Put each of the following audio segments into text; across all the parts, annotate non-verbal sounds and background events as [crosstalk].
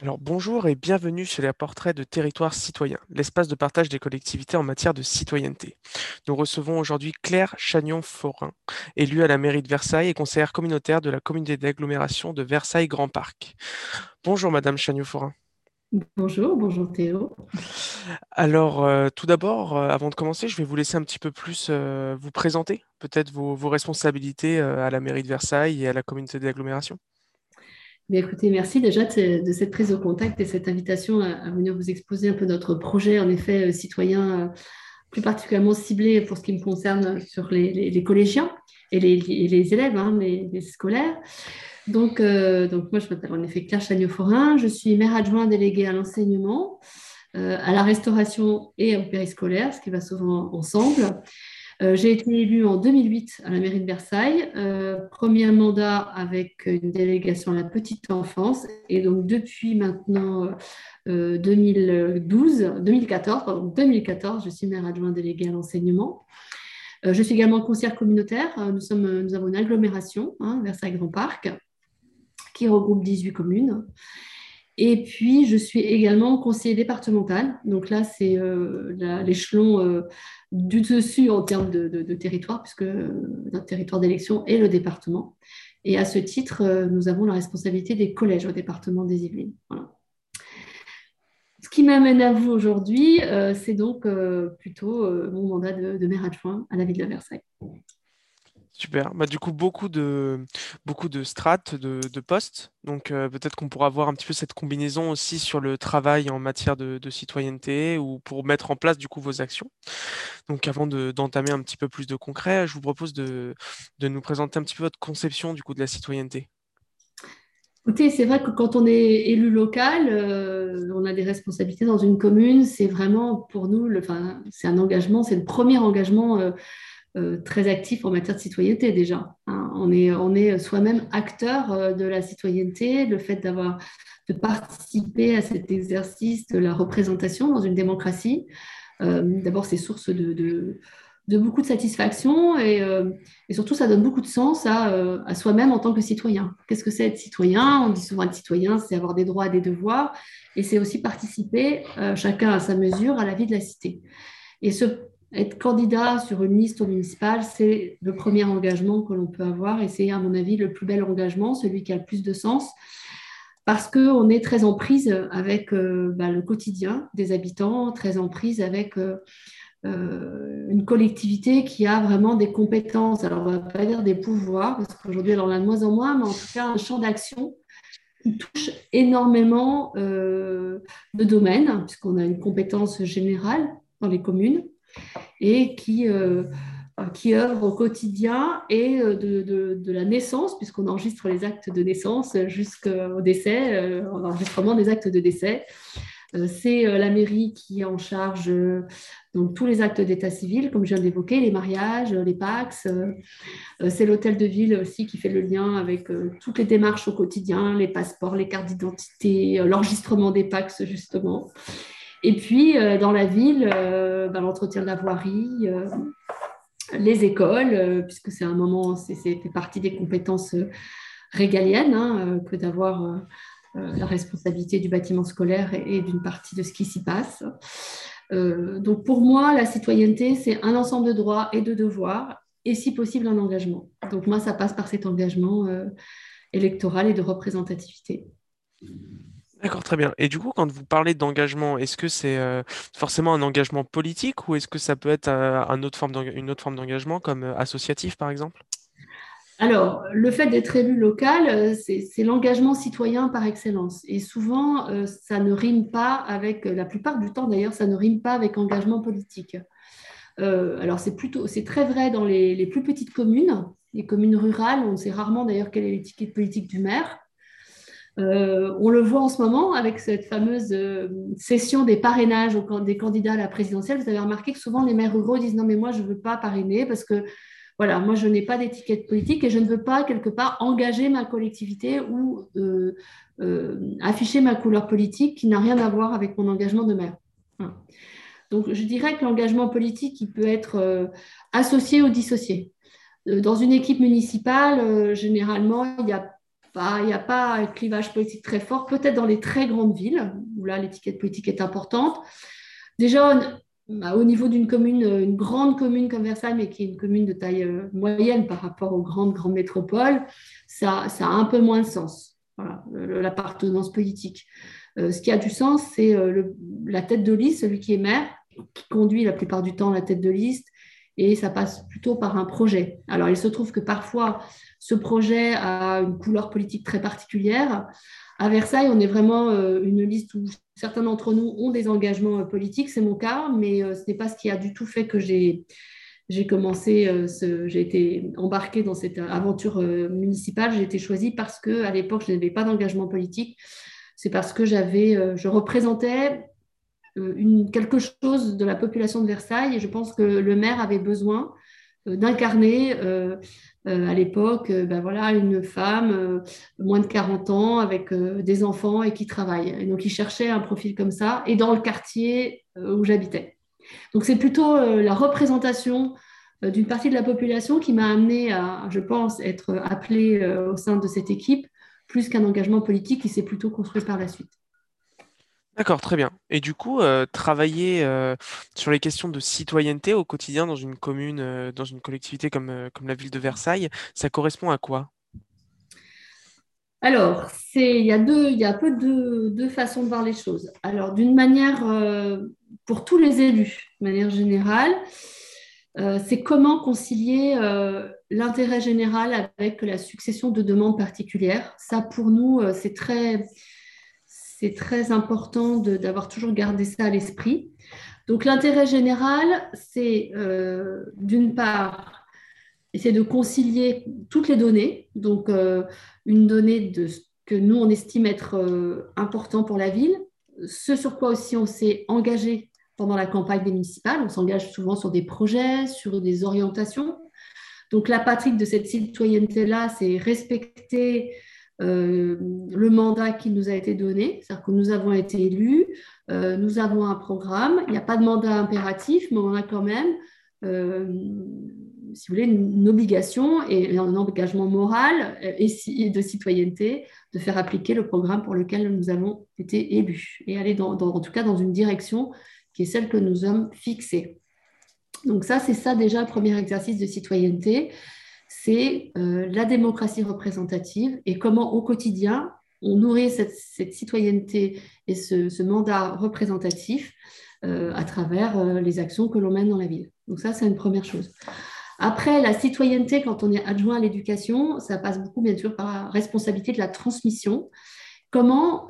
Alors bonjour et bienvenue chez les portraits de Territoire Citoyen, l'espace de partage des collectivités en matière de citoyenneté. Nous recevons aujourd'hui Claire Chagnon-Forin, élue à la mairie de Versailles et conseillère communautaire de la communauté d'agglomération de Versailles-Grand Parc. Bonjour Madame Chagnon-Forin. Bonjour, bonjour Théo. Alors euh, tout d'abord, euh, avant de commencer, je vais vous laisser un petit peu plus euh, vous présenter, peut-être vos, vos responsabilités à la mairie de Versailles et à la communauté d'agglomération. Écoutez, merci déjà de, cette prise de contact et cette invitation à, venir vous exposer un peu notre projet, en effet, citoyen, plus particulièrement ciblé pour ce qui me concerne sur les, collégiens et les, élèves, hein, les, scolaires. Donc, euh, donc moi, je m'appelle en effet Claire Chagnon-Forin. Je suis maire adjoint déléguée à l'enseignement, euh, à la restauration et au périscolaire, ce qui va souvent ensemble. Euh, j'ai été élue en 2008 à la mairie de Versailles, premier mandat avec une délégation à la petite enfance, et donc depuis maintenant 2012, 2014, pardon, 2014, je suis maire adjoint déléguée à l'enseignement. je suis également conseillère communautaire. Nous avons une agglomération, hein, Versailles Grand Parc, qui regroupe 18 communes. Et puis, je suis également conseiller départemental. Donc là, c'est euh, l'échelon euh, du dessus en termes de, territoire, puisque notre territoire d'élection est le département. Et à ce titre, euh, nous avons la responsabilité des collèges au département des Yvelines. Ce qui m'amène à vous aujourd'hui, c'est donc plutôt mon mandat de, de maire adjoint à la ville de Versailles. Super. Bah, du coup, beaucoup de, beaucoup de strates, de, de postes. Donc, euh, peut-être qu'on pourra voir un petit peu cette combinaison aussi sur le travail en matière de, citoyenneté ou pour mettre en place du coup vos actions. Donc, avant d'entamer un petit peu plus de concret, je vous propose de, nous présenter un petit peu votre conception du coup de la citoyenneté. Écoutez, c'est vrai que quand on est élu local, euh, on a des responsabilités dans une commune. C'est vraiment pour nous, c'est un engagement, c'est le premier engagement. Euh, très actif en matière de citoyenneté déjà. Hein. On est, on est soi-même acteur euh, de la citoyenneté, le fait d'avoir de participer à cet exercice de la représentation dans une démocratie. Euh, d'abord, c'est source de, beaucoup de satisfaction et, surtout, ça donne beaucoup de sens à, soi-même en tant que citoyen. Qu'est-ce que c'est être citoyen? On dit souvent être citoyen, c'est avoir des droits des devoirs et c'est aussi participer, chacun à sa mesure, à la vie de la cité. Et ce être candidat sur une liste municipale, c'est le premier engagement que l'on peut avoir et c'est, à mon avis, le plus bel engagement, celui qui a le plus de sens, parce qu'on est très en prise avec euh, bah, le quotidien des habitants, très en prise avec euh, euh, une collectivité qui a vraiment des compétences. Alors, on ne va pas dire des pouvoirs, parce qu'aujourd'hui, elle en a de moins en moins, mais en tout cas, un champ d'action qui touche énormément de domaines, puisqu'on a une compétence générale dans les communes et qui, euh, qui œuvre au quotidien et euh, de, de, la naissance, puisqu'on enregistre les actes de naissance jusqu'au décès, euh, enregistrement des actes de décès. C'est la mairie qui est en charge donc, tous les actes d'état civil, comme je viens d'évoquer, les mariages, les PAX. C'est l'hôtel de ville aussi qui fait le lien avec toutes les démarches au quotidien, les passeports, les cartes d'identité, l'enregistrement des PAX, justement. Et puis, euh, dans la ville, euh, ben, l'entretien de la voirie, euh, les écoles, puisque c'est un moment, c'est fait partie des compétences régaliennes hein, que d'avoir la responsabilité du bâtiment scolaire et, d'une partie de ce qui s'y passe. donc pour moi, la citoyenneté, c'est un ensemble de droits et de devoirs, et si possible un engagement. Donc moi, ça passe par cet engagement électoral et de représentativité. D'accord, très bien. Et du coup, quand vous parlez d'engagement, est-ce que c'est euh, forcément un engagement politique ou est-ce que ça peut être euh, une autre forme d'engagement comme euh, associatif, par exemple? Alors, le fait d'être élu local, c'est l'engagement citoyen par excellence. Et souvent, ça ne rime pas avec, la plupart du temps d'ailleurs, ça ne rime pas avec engagement politique. alors, c'est plutôt, c'est très vrai dans les, les, plus petites communes, les communes rurales. On sait rarement d'ailleurs quelle est l'étiquette politique du maire. Euh, on le voit en ce moment avec cette fameuse euh, session des parrainages des candidats à la présidentielle. Vous avez remarqué que souvent les maires ruraux disent non mais moi je ne veux pas parrainer parce que voilà moi je n'ai pas d'étiquette politique et je ne veux pas quelque part engager ma collectivité ou euh, afficher ma couleur politique qui n'a rien à voir avec mon engagement de maire. Donc je dirais que l'engagement politique il peut être associé ou dissocié. Dans une équipe municipale, généralement il y a il n'y a pas un clivage politique très fort, peut-être dans les très grandes villes, où là l'étiquette politique est importante. Déjà, bah, au niveau d'une commune, une grande commune comme Versailles, mais qui est une commune de taille euh, moyenne par rapport aux grandes, grandes métropoles, ça, ça a un peu moins de sens, l'appartenance politique. Euh, ce qui a du sens, c'est euh, la tête de liste, celui qui est maire, qui conduit la plupart du temps la tête de liste, et ça passe plutôt par un projet. Alors, il se trouve que parfois, ce projet a une couleur politique très particulière. À Versailles, on est vraiment euh, une liste où certains d'entre nous ont des engagements politiques, c'est mon cas, mais ce n'est pas ce qui a du tout fait que j'ai j'ai commencé, j'ai été embarquée dans cette aventure municipale. J'ai été choisie parce que à l'époque, je n'avais pas d'engagement politique c'est parce que j'avais, euh, je représentais euh, une, quelque chose de la population de Versailles et je pense que le maire avait besoin euh, d'incarner à l'époque ben une femme moins de 40 ans avec des enfants et qui travaille. Et donc il cherchait un profil comme ça et dans le quartier où j'habitais. Donc c'est plutôt la représentation d'une partie de la population qui m'a amené à, je pense, être appelée au sein de cette équipe plus qu'un engagement politique qui s'est plutôt construit par la suite. D'accord, très bien. Et du coup, euh, travailler euh, sur les questions de citoyenneté au quotidien dans une commune, euh, dans une collectivité comme, comme la ville de Versailles, ça correspond à quoi? Alors, il y a, deux, y a un peu deux, façons de voir les choses. Alors, d'une manière, pour tous les élus, de manière générale, c'est comment concilier l'intérêt général avec la succession de demandes particulières. Ça, pour nous, c'est très, c'est très important d'avoir toujours gardé ça à l'esprit. Donc, l'intérêt général, c'est d'une part essayer de concilier toutes les données. Donc, une donnée de ce que nous, on estime être important pour la ville, ce sur quoi aussi on s'est engagé pendant la campagne des municipales. On s'engage souvent sur des projets, sur des orientations. Donc la patrie de cette citoyenneté-là, c'est respecter euh, le mandat qui nous a été donné, c'est-à-dire que nous avons été élus, euh, nous avons un programme, il n'y a pas de mandat impératif, mais on a quand même, euh, si vous voulez, une, obligation et un engagement moral et, de citoyenneté de faire appliquer le programme pour lequel nous avons été élus et aller en tout cas dans une direction qui est celle que nous avons fixée. Donc ça, c'est ça déjà premier exercice de citoyenneté, c'est euh, la démocratie représentative et comment au quotidien on nourrit cette, citoyenneté et ce, mandat représentatif euh, à travers euh, les actions que l'on mène dans la ville. Donc ça, c'est une première chose. Après, la citoyenneté, quand on est adjoint à l'éducation, ça passe beaucoup, bien sûr, par la responsabilité de la transmission. Comment,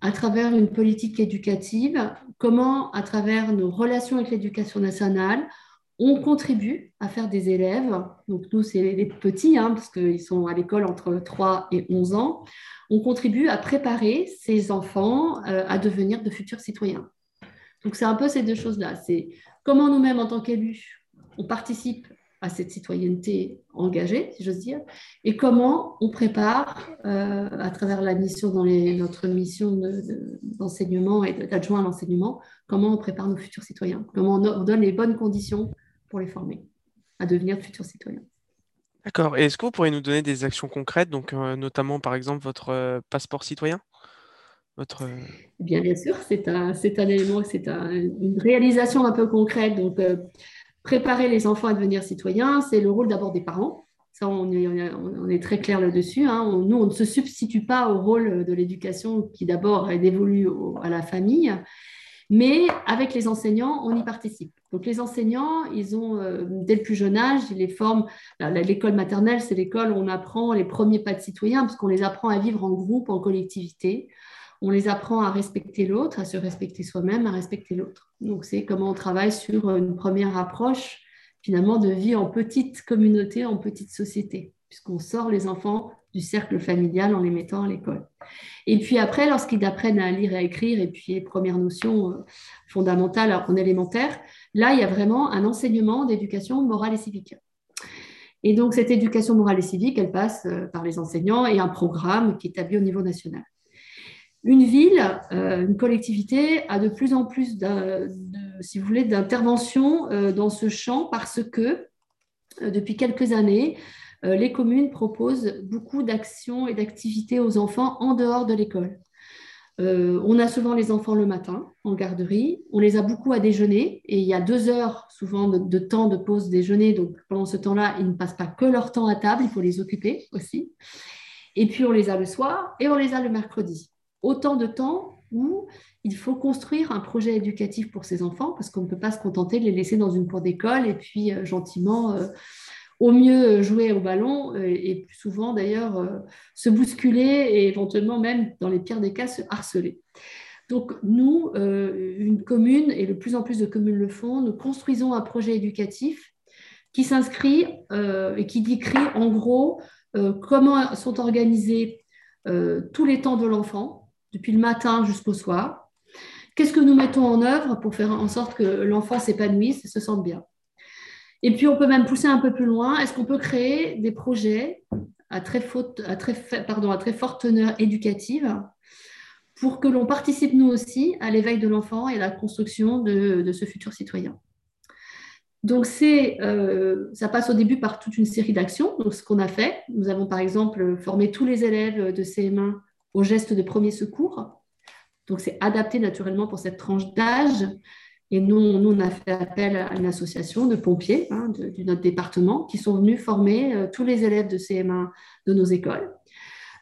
à travers une politique éducative, comment, à travers nos relations avec l'éducation nationale, on contribue à faire des élèves, donc nous c'est les petits, hein, parce qu'ils sont à l'école entre 3 et 11 ans, on contribue à préparer ces enfants euh, à devenir de futurs citoyens. Donc c'est un peu ces deux choses-là, c'est comment nous-mêmes en tant qu'élus, on participe à cette citoyenneté engagée, si j'ose dire, et comment on prépare, euh, à travers la mission dans notre mission d'enseignement et d'adjoint à l'enseignement, comment on prépare nos futurs citoyens, comment on, donne les bonnes conditions pour les former à devenir de futurs citoyens. D'accord. Et est-ce que vous pourriez nous donner des actions concrètes, donc euh, notamment par exemple votre euh, passeport citoyen? Votre... Eh bien, bien sûr, c'est un, un élément, c'est une réalisation un peu concrète. Donc, préparer les enfants à devenir citoyens, c'est le rôle d'abord des parents. Ça, on est, très clair là-dessus. Hein. nous, on ne se substitue pas au rôle de l'éducation qui d'abord est dévolu à la famille, mais avec les enseignants, on y participe. Donc les enseignants, ils ont, euh, dès le plus jeune âge, ils les forment. L'école maternelle, c'est l'école où on apprend les premiers pas de citoyens, parce qu'on les apprend à vivre en groupe, en collectivité on les apprend à respecter l'autre, à se respecter soi-même, à respecter l'autre. Donc c'est comment on travaille sur une première approche finalement de vie en petite communauté, en petite société, puisqu'on sort les enfants du cercle familial en les mettant à l'école. Et puis après, lorsqu'ils apprennent à lire et à écrire, et puis les premières notions euh, fondamentales en élémentaire, là, il y a vraiment un enseignement d'éducation morale et civique. Et donc, cette éducation morale et civique, elle passe euh, par les enseignants et un programme qui est établi au niveau national une ville, euh, une collectivité a de plus en plus, si vous voulez, d'interventions dans ce champ parce que depuis quelques années, les communes proposent beaucoup d'actions et d'activités aux enfants en dehors de l'école. on a souvent les enfants le matin en garderie, on les a beaucoup à déjeuner et il y a deux heures souvent de, temps de pause déjeuner, donc pendant ce temps-là, ils ne passent pas que leur temps à table, il faut les occuper aussi. Et puis on les a le soir et on les a le mercredi. Autant de temps où il faut construire un projet éducatif pour ces enfants parce qu'on ne peut pas se contenter de les laisser dans une cour d'école et puis euh, gentiment, euh, au mieux jouer au ballon euh, et plus souvent d'ailleurs se bousculer et éventuellement même dans les pires des cas se harceler. Donc nous, une commune, et de plus en plus de communes le font, nous construisons un projet éducatif qui s'inscrit et qui décrit en gros comment sont organisés tous les temps de l'enfant, depuis le matin jusqu'au soir, Qu'est-ce que nous mettons en œuvre pour faire en sorte que l'enfant s'épanouisse et se sente bien? Et puis, on peut même pousser un peu plus loin. Est-ce qu'on peut créer des projets à très, forte teneur éducative pour que l'on participe nous aussi à l'éveil de l'enfant et à la construction de, ce futur citoyen? Donc, euh, ça passe au début par toute une série d'actions. Donc, ce qu'on a fait, nous avons par exemple formé tous les élèves de CM1 au geste de premier secours. Donc, c'est adapté naturellement pour cette tranche d'âge. Et nous, on a fait appel à une association de pompiers hein, de, notre département qui sont venus former euh, tous les élèves de CM1 de nos écoles.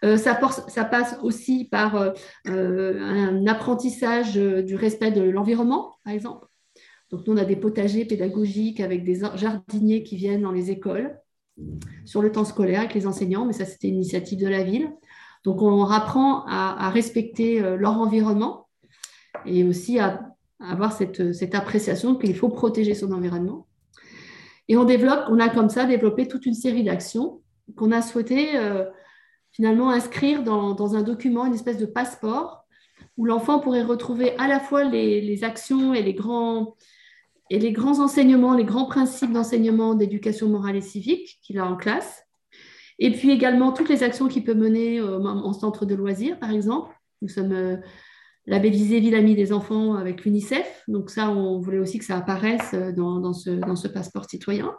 Euh, ça, passe aussi par euh, un apprentissage du respect de l'environnement, par exemple. Donc, nous, on a des potagers pédagogiques avec des jardiniers qui viennent dans les écoles sur le temps scolaire avec les enseignants, mais ça, c'était une initiative de la ville. Donc, on leur apprend à, respecter leur environnement et aussi à, avoir cette, cette appréciation qu'il faut protéger son environnement. Et on développe, on a comme ça développé toute une série d'actions qu'on a souhaité euh, finalement inscrire dans, un document, une espèce de passeport, où l'enfant pourrait retrouver à la fois les, les, actions et les, grands, et les grands enseignements, les grands principes d'enseignement d'éducation morale et civique qu'il a en classe, et puis également toutes les actions qu'il peut mener euh, en centre de loisirs, par exemple. Nous sommes euh, labellisés Ville Amie des enfants avec l'UNICEF. Donc ça, on voulait aussi que ça apparaisse euh, dans, ce, passeport citoyen.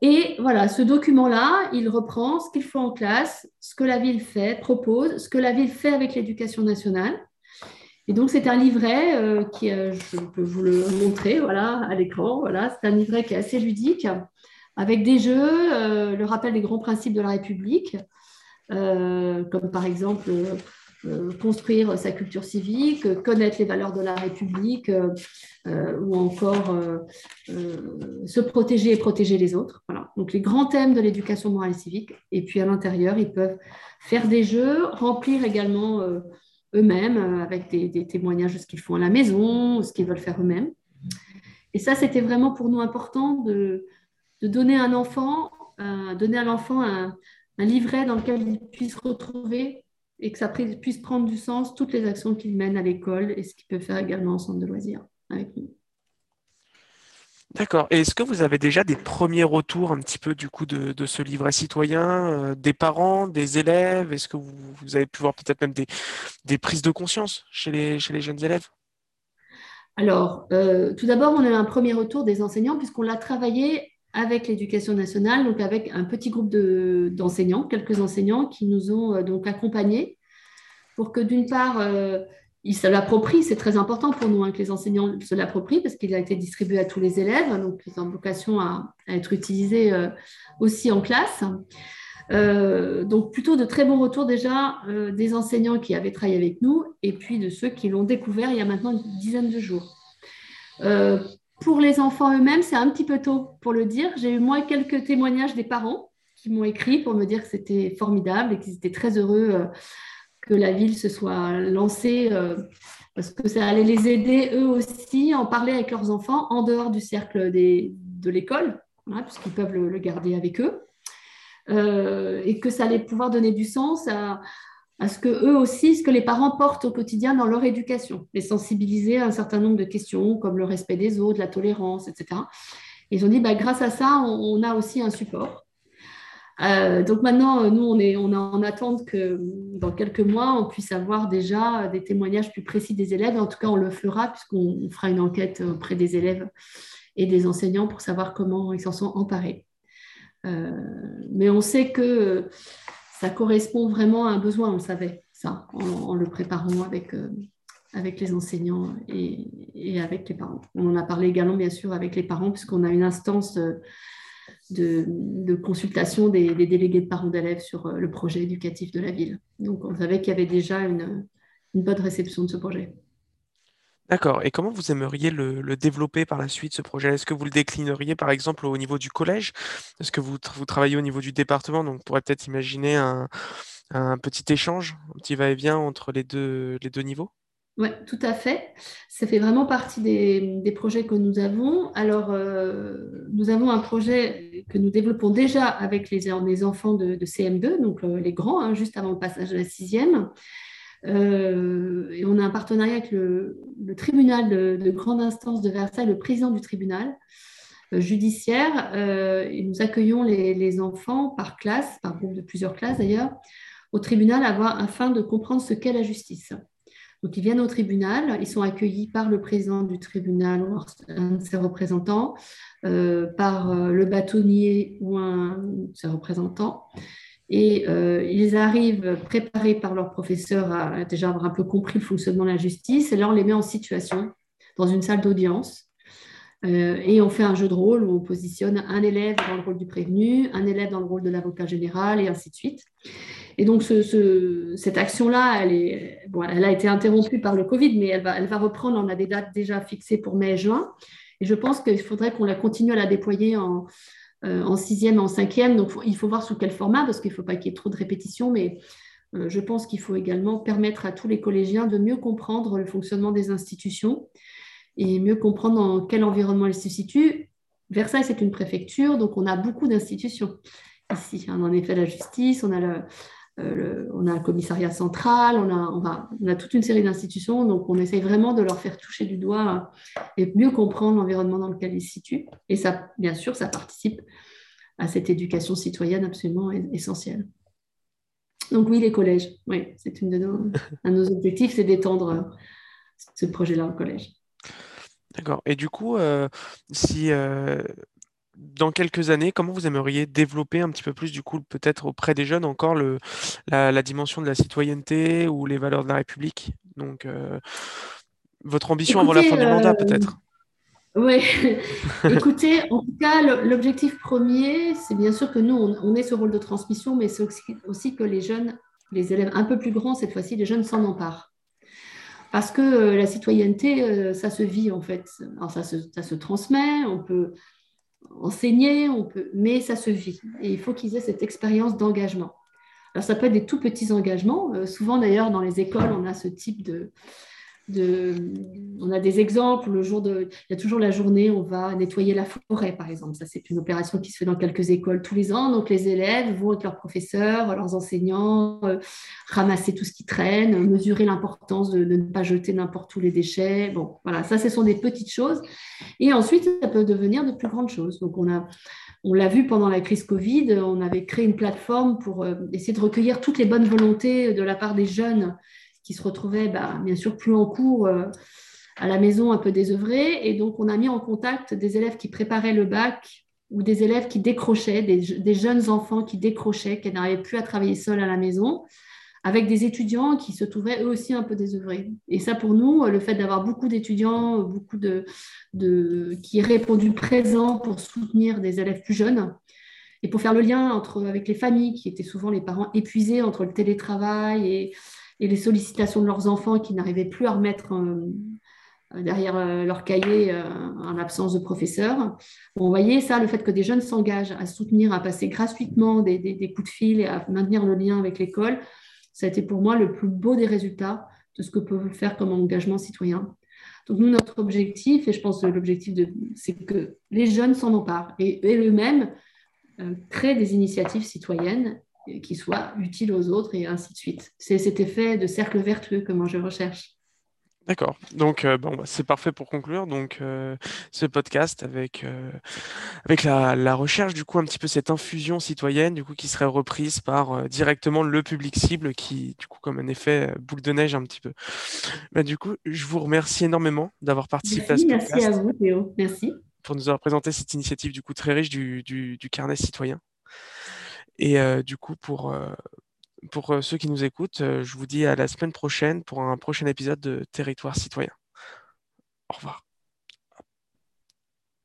Et voilà, ce document-là, il reprend ce qu'il faut en classe, ce que la ville fait, propose, ce que la ville fait avec l'éducation nationale. Et donc, c'est un livret qui, je peux vous le montrer, voilà, à l'écran. Voilà, c'est un livret qui est assez ludique, avec des jeux, euh, le rappel des grands principes de la République, euh, comme par exemple euh, construire sa culture civique, connaître les valeurs de la République, ou encore se protéger et protéger les autres. Voilà. Donc les grands thèmes de l'éducation morale et civique. Et puis à l'intérieur, ils peuvent faire des jeux, remplir également eux-mêmes avec des, témoignages de ce qu'ils font à la maison, ce qu'ils veulent faire eux-mêmes. Et ça, c'était vraiment pour nous important de, donner un enfant, euh, donner à l'enfant un, livret dans lequel il puisse retrouver et que ça puisse prendre du sens toutes les actions qu'il mène à l'école et ce qu'il peut faire également en centre de loisirs avec nous. D'accord. Et est-ce que vous avez déjà des premiers retours un petit peu du coup de, ce livret citoyen, euh, des parents, des élèves? Est-ce que vous, avez pu voir peut-être même des, prises de conscience chez les, chez les jeunes élèves? Alors, euh, tout d'abord, on a eu un premier retour des enseignants puisqu'on l'a travaillé avec l'éducation nationale, donc avec un petit groupe d'enseignants, quelques enseignants qui nous ont euh, donc accompagnés pour que d'une part, euh, ils se l'approprient, c'est très important pour nous hein, que les enseignants se l'approprient parce qu'il a été distribué à tous les élèves, donc ils ont vocation à, être utilisés euh, aussi en classe. donc plutôt de très bons retours déjà des enseignants qui avaient travaillé avec nous et puis de ceux qui l'ont découvert il y a maintenant une dizaine de jours. Pour les enfants eux-mêmes, c'est un petit peu tôt pour le dire. J'ai eu moi quelques témoignages des parents qui m'ont écrit pour me dire que c'était formidable et qu'ils étaient très heureux euh, que la ville se soit lancée euh, parce que ça allait les aider eux aussi à en parler avec leurs enfants en dehors du cercle de l'école, puisqu'ils peuvent le, garder avec eux, euh, et que ça allait pouvoir donner du sens à, à ce que eux aussi, ce que les parents portent au quotidien dans leur éducation, les sensibiliser à un certain nombre de questions comme le respect des autres, la tolérance, etc. ils ont dit, bah, grâce à ça, on, a aussi un support. Euh, donc maintenant, nous, on est, on est en attente que dans quelques mois, on puisse avoir déjà des témoignages plus précis des élèves. En tout cas, on le fera puisqu'on fera une enquête auprès des élèves et des enseignants pour savoir comment ils s'en sont emparés. mais on sait que ça correspond vraiment à un besoin, on le savait, ça, en, le préparant avec, avec les enseignants et, avec les parents. On en a parlé également, bien sûr, avec les parents, puisqu'on a une instance de, consultation des, délégués de parents d'élèves sur le projet éducatif de la ville. Donc, on savait qu'il y avait déjà une bonne réception de ce projet. D'accord. Et comment vous aimeriez le, développer par la suite, ce projet? Est-ce que vous le déclineriez, par exemple, au niveau du collège? Est-ce que vous, vous travaillez au niveau du département? Donc, on pourrait peut-être imaginer un, petit échange, un petit va-et-vient entre les deux, les deux niveaux? Oui, tout à fait. Ça fait vraiment partie des, projets que nous avons. Alors, euh, nous avons un projet que nous développons déjà avec les, enfants de, CM2, donc les grands, hein, juste avant le passage à la sixième. Euh, et on a un partenariat avec le, tribunal de, grande instance de Versailles, le président du tribunal euh, judiciaire. Euh, nous accueillons les, enfants par classe, par groupe de plusieurs classes d'ailleurs, au tribunal afin de comprendre ce qu'est la justice. Donc, ils viennent au tribunal, ils sont accueillis par le président du tribunal ou un de ses représentants, par le bâtonnier ou un de ses représentants. Et euh, ils arrivent préparés par leur professeur à, déjà avoir un peu compris le fonctionnement de la justice et là on les met en situation dans une salle d'audience. Euh, et on fait un jeu de rôle où on positionne un élève dans le rôle du prévenu, un élève dans le rôle de l'avocat général et ainsi de suite. Et donc cette action-là, elle, a été interrompue par le Covid, mais elle va, elle va reprendre. On a des dates déjà fixées pour mai et juin. Et je pense qu'il faudrait qu'on la continue à la déployer en, en sixième et en cinquième. Donc, il faut voir sous quel format, parce qu'il ne faut pas qu'il y ait trop de répétitions, mais euh, je pense qu'il faut également permettre à tous les collégiens de mieux comprendre le fonctionnement des institutions et mieux comprendre dans quel environnement elles se situent. Versailles, c'est une préfecture, donc on a beaucoup d'institutions ici. Hein. En effet, la justice, on a le, euh, on a un commissariat central, on a, toute une série d'institutions, donc on essaye vraiment de leur faire toucher du doigt et mieux comprendre l'environnement dans lequel ils se situent. Et ça, bien sûr, ça participe à cette éducation citoyenne absolument essentielle. Donc oui, les collèges, oui, c'est un de nos objectifs, c'est d'étendre euh, ce projet-là au collège. D'accord. Et du coup, euh, si dans quelques années, comment vous aimeriez développer un petit peu plus, du coup, peut-être auprès des jeunes encore le, la, dimension de la citoyenneté ou les valeurs de la République? Donc, euh, votre ambition avant la fin du mandat, euh, peut-être Oui, [laughs] écoutez, en tout cas, l'objectif premier, c'est bien sûr que nous, on, est ce rôle de transmission, mais c'est aussi, que les jeunes, les élèves un peu plus grands, cette fois-ci, les jeunes s'en emparent. Parce que euh, la citoyenneté, ça se vit en fait. Alors ça se, ça se transmet, on peut, enseigner, on peut, mais ça se vit. Et il faut qu'ils aient cette expérience d'engagement. Alors, ça peut être des tout petits engagements. Euh, souvent, d'ailleurs, dans les écoles, on a ce type de, on a des exemples. Le jour de, il y a toujours la journée, on va nettoyer la forêt, par exemple. Ça, c'est une opération qui se fait dans quelques écoles tous les ans. Donc, les élèves vont avec leurs professeurs, leurs enseignants, euh, ramasser tout ce qui traîne, mesurer l'importance de, ne pas jeter n'importe où les déchets. Bon, voilà, ça, ce sont des petites choses. Et ensuite, ça peut devenir de plus grandes choses. Donc, on a on l'a vu pendant la crise Covid, on avait créé une plateforme pour euh, essayer de recueillir toutes les bonnes volontés de la part des jeunes qui se retrouvaient bah, bien sûr plus en cours euh, à la maison, un peu désœuvrés. Et donc, on a mis en contact des élèves qui préparaient le bac ou des élèves qui décrochaient, des, jeunes enfants qui décrochaient, qui n'arrivaient plus à travailler seuls à la maison, avec des étudiants qui se trouvaient eux aussi un peu désœuvrés. Et ça, pour nous, le fait d'avoir beaucoup d'étudiants, beaucoup de, qui répondu présents pour soutenir des élèves plus jeunes, et pour faire le lien entre, avec les familles, qui étaient souvent les parents épuisés entre le télétravail et les sollicitations de leurs enfants qui n'arrivaient plus à remettre euh, derrière euh, leur cahier euh, en absence de professeur. Bon, vous voyez ça, le fait que des jeunes s'engagent à soutenir, à passer gratuitement des, coups de fil et à maintenir le lien avec l'école, ça a été pour moi le plus beau des résultats de ce que peut faire comme engagement citoyen. Donc nous, notre objectif, et je pense que l'objectif, c'est que les jeunes s'en emparent et, eux-mêmes créent des initiatives citoyennes qui soit utile aux autres et ainsi de suite. C'est cet effet de cercle vertueux que moi je recherche. D'accord. Donc, euh, bon, bah, c'est parfait pour conclure. Donc, euh, ce podcast avec, euh, avec la, recherche, du coup, un petit peu cette infusion citoyenne, du coup, qui serait reprise par directement le public cible, qui, du coup, comme un effet boule de neige un petit peu. Bah, du coup, je vous remercie énormément d'avoir participé à ce podcast. Merci à vous, Théo. Merci. Pour nous avoir présenté cette initiative, du coup, très riche du, du carnet citoyen. Et du coup, pour, pour ceux qui nous écoutent, je vous dis à la semaine prochaine pour un prochain épisode de Territoire citoyen. Au revoir.